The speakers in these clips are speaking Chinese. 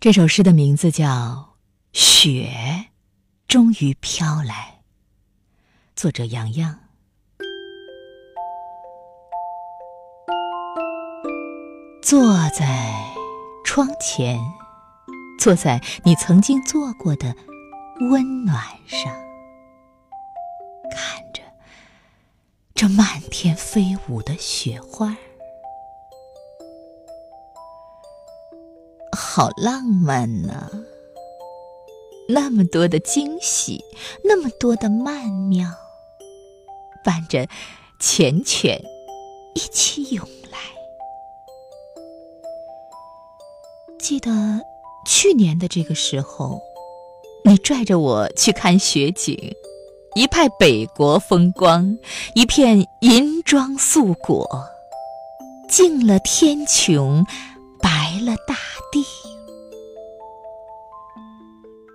这首诗的名字叫《雪终于飘来》，作者杨洋。坐在窗前，坐在你曾经坐过的温暖上，看着这漫天飞舞的雪花。好浪漫呢！那么多的惊喜，那么多的曼妙，伴着缱绻一起涌来。记得去年的这个时候，你拽着我去看雪景，一派北国风光，一片银装素裹，净了天穹，白了大地。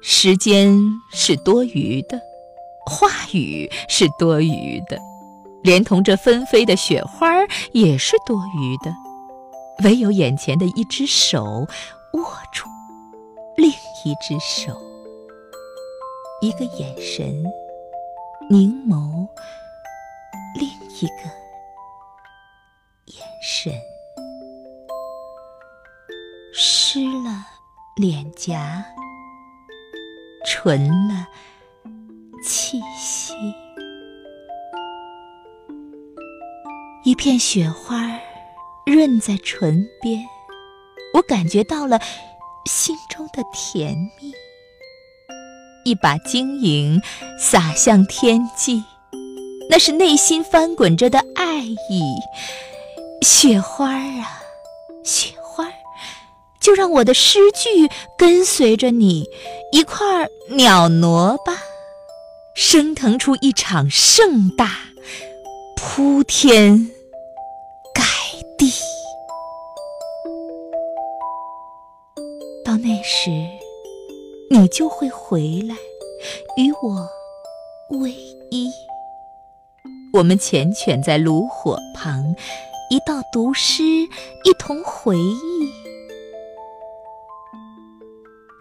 时间是多余的，话语是多余的，连同这纷飞的雪花也是多余的，唯有眼前的一只手握住另一只手，一个眼神凝眸，另一个眼神湿了脸颊。纯了气息，一片雪花润在唇边，我感觉到了心中的甜蜜。一把晶莹洒向天际，那是内心翻滚着的爱意。雪花啊，就让我的诗句跟随着你一块儿袅挪吧，升腾出一场盛大，铺天盖地。到那时，你就会回来，与我偎依。我们缱绻在炉火旁，一道读诗，一同回忆。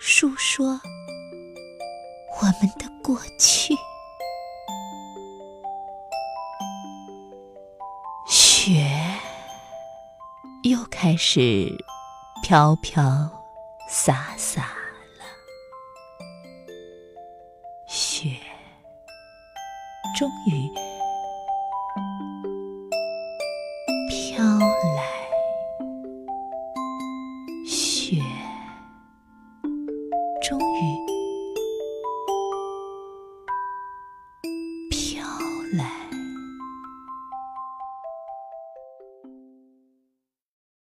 诉说我们的过去，雪又开始飘飘洒洒了，雪终于飘终于飘来。